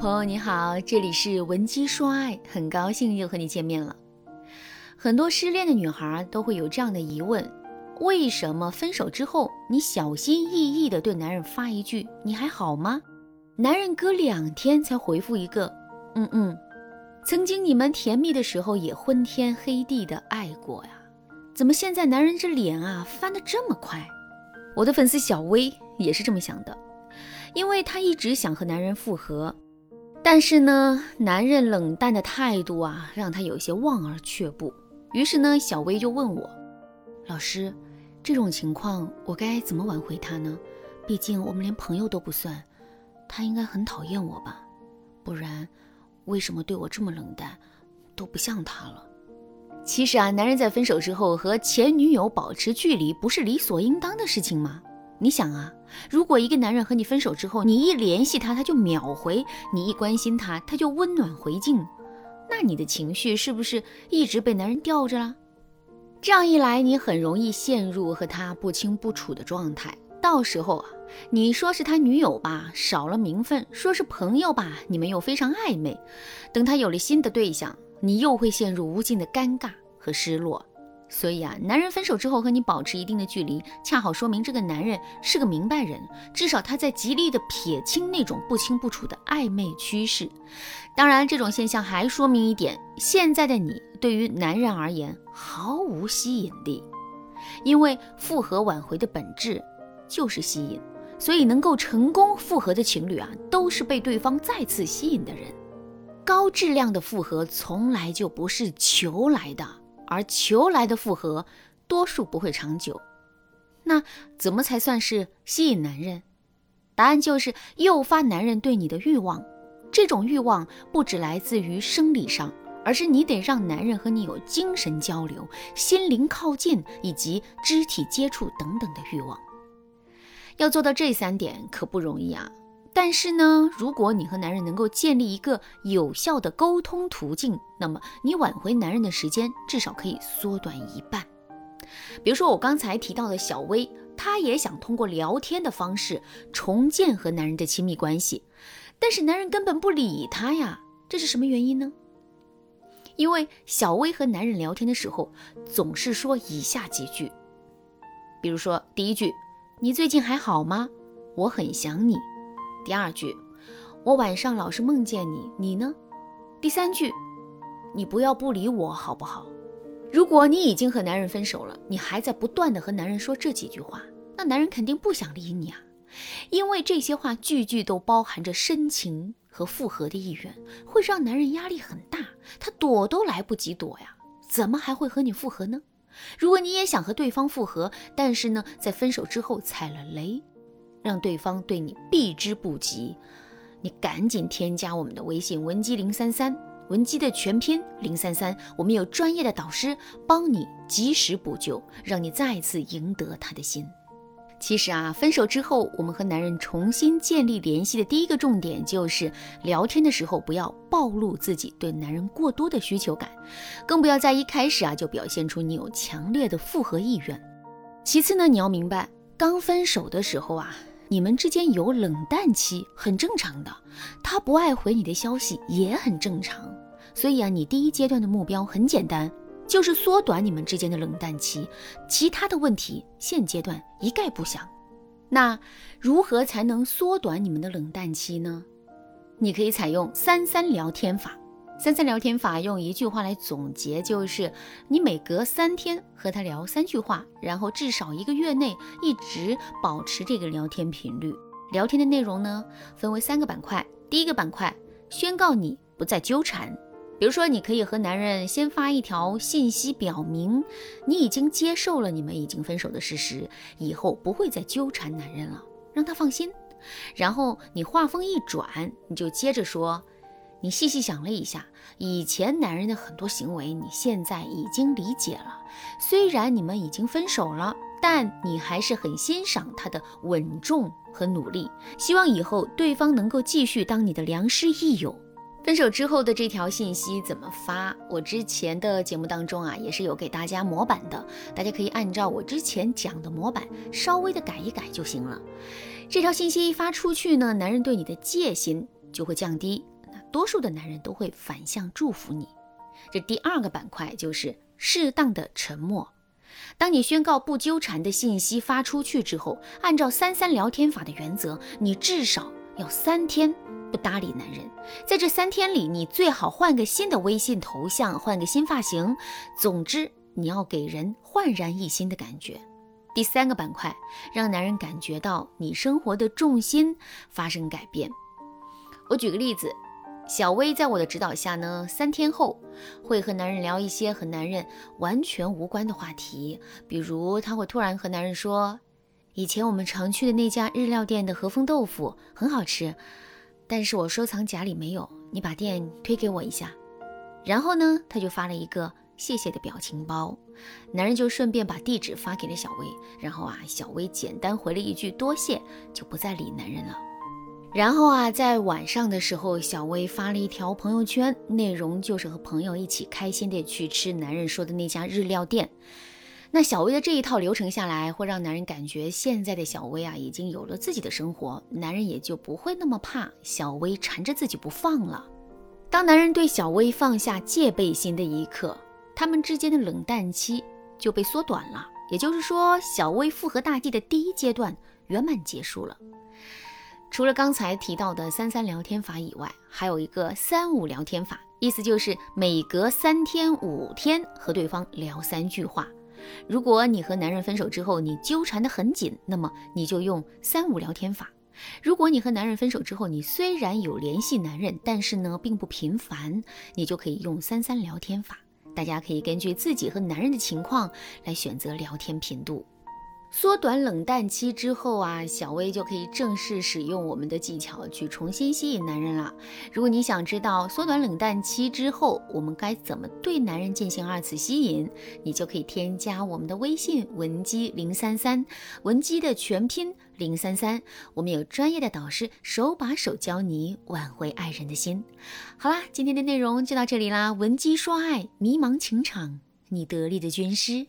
朋友你好，这里是文姬说爱，很高兴又和你见面了。很多失恋的女孩都会有这样的疑问：为什么分手之后，你小心翼翼地对男人发一句“你还好吗”，男人隔两天才回复一个“嗯嗯”？曾经你们甜蜜的时候也昏天黑地的爱过呀，怎么现在男人这脸啊翻得这么快？我的粉丝小薇也是这么想的，因为她一直想和男人复合。但是呢，男人冷淡的态度啊，让他有些望而却步。于是呢，小薇就问我：“老师，这种情况我该怎么挽回他呢？毕竟我们连朋友都不算，他应该很讨厌我吧？不然，为什么对我这么冷淡，都不像他了？”其实啊，男人在分手之后和前女友保持距离，不是理所应当的事情吗？你想啊，如果一个男人和你分手之后，你一联系他，他就秒回；你一关心他，他就温暖回敬，那你的情绪是不是一直被男人吊着了？这样一来，你很容易陷入和他不清不楚的状态。到时候啊，你说是他女友吧，少了名分；说是朋友吧，你们又非常暧昧。等他有了新的对象，你又会陷入无尽的尴尬和失落。所以啊，男人分手之后和你保持一定的距离，恰好说明这个男人是个明白人，至少他在极力的撇清那种不清不楚的暧昧趋势。当然，这种现象还说明一点：现在的你对于男人而言毫无吸引力，因为复合挽回的本质就是吸引，所以能够成功复合的情侣啊，都是被对方再次吸引的人。高质量的复合从来就不是求来的。而求来的复合，多数不会长久。那怎么才算是吸引男人？答案就是诱发男人对你的欲望。这种欲望不只来自于生理上，而是你得让男人和你有精神交流、心灵靠近以及肢体接触等等的欲望。要做到这三点可不容易啊。但是呢，如果你和男人能够建立一个有效的沟通途径，那么你挽回男人的时间至少可以缩短一半。比如说我刚才提到的小薇，她也想通过聊天的方式重建和男人的亲密关系，但是男人根本不理她呀，这是什么原因呢？因为小薇和男人聊天的时候总是说以下几句，比如说第一句：“你最近还好吗？我很想你。”第二句，我晚上老是梦见你，你呢？第三句，你不要不理我好不好？如果你已经和男人分手了，你还在不断的和男人说这几句话，那男人肯定不想理你啊，因为这些话句句都包含着深情和复合的意愿，会让男人压力很大，他躲都来不及躲呀，怎么还会和你复合呢？如果你也想和对方复合，但是呢，在分手之后踩了雷。让对方对你避之不及，你赶紧添加我们的微信文姬零三三，文姬的全拼零三三，我们有专业的导师帮你及时补救，让你再次赢得他的心。其实啊，分手之后，我们和男人重新建立联系的第一个重点就是聊天的时候不要暴露自己对男人过多的需求感，更不要在一开始啊就表现出你有强烈的复合意愿。其次呢，你要明白，刚分手的时候啊。你们之间有冷淡期，很正常的。他不爱回你的消息也很正常。所以啊，你第一阶段的目标很简单，就是缩短你们之间的冷淡期。其他的问题现阶段一概不想。那如何才能缩短你们的冷淡期呢？你可以采用三三聊天法。三三聊天法用一句话来总结，就是你每隔三天和他聊三句话，然后至少一个月内一直保持这个聊天频率。聊天的内容呢，分为三个板块。第一个板块，宣告你不再纠缠。比如说，你可以和男人先发一条信息，表明你已经接受了你们已经分手的事实，以后不会再纠缠男人了，让他放心。然后你话锋一转，你就接着说。你细细想了一下，以前男人的很多行为，你现在已经理解了。虽然你们已经分手了，但你还是很欣赏他的稳重和努力，希望以后对方能够继续当你的良师益友。分手之后的这条信息怎么发？我之前的节目当中啊，也是有给大家模板的，大家可以按照我之前讲的模板稍微的改一改就行了。这条信息一发出去呢，男人对你的戒心就会降低。多数的男人都会反向祝福你。这第二个板块就是适当的沉默。当你宣告不纠缠的信息发出去之后，按照三三聊天法的原则，你至少要三天不搭理男人。在这三天里，你最好换个新的微信头像，换个新发型。总之，你要给人焕然一新的感觉。第三个板块，让男人感觉到你生活的重心发生改变。我举个例子。小薇在我的指导下呢，三天后会和男人聊一些和男人完全无关的话题，比如她会突然和男人说：“以前我们常去的那家日料店的和风豆腐很好吃，但是我收藏夹里没有，你把店推给我一下。”然后呢，他就发了一个谢谢的表情包，男人就顺便把地址发给了小薇，然后啊，小薇简单回了一句多谢，就不再理男人了。然后啊，在晚上的时候，小薇发了一条朋友圈，内容就是和朋友一起开心的去吃男人说的那家日料店。那小薇的这一套流程下来，会让男人感觉现在的小薇啊，已经有了自己的生活，男人也就不会那么怕小薇缠着自己不放了。当男人对小薇放下戒备心的一刻，他们之间的冷淡期就被缩短了。也就是说，小薇复合大计的第一阶段圆满结束了。除了刚才提到的三三聊天法以外，还有一个三五聊天法，意思就是每隔三天五天和对方聊三句话。如果你和男人分手之后，你纠缠得很紧，那么你就用三五聊天法；如果你和男人分手之后，你虽然有联系男人，但是呢并不频繁，你就可以用三三聊天法。大家可以根据自己和男人的情况来选择聊天频度。缩短冷淡期之后啊，小薇就可以正式使用我们的技巧去重新吸引男人了。如果你想知道缩短冷淡期之后我们该怎么对男人进行二次吸引，你就可以添加我们的微信文姬零三三，文姬的全拼零三三，我们有专业的导师手把手教你挽回爱人的心。好啦，今天的内容就到这里啦，文姬说爱，迷茫情场，你得力的军师。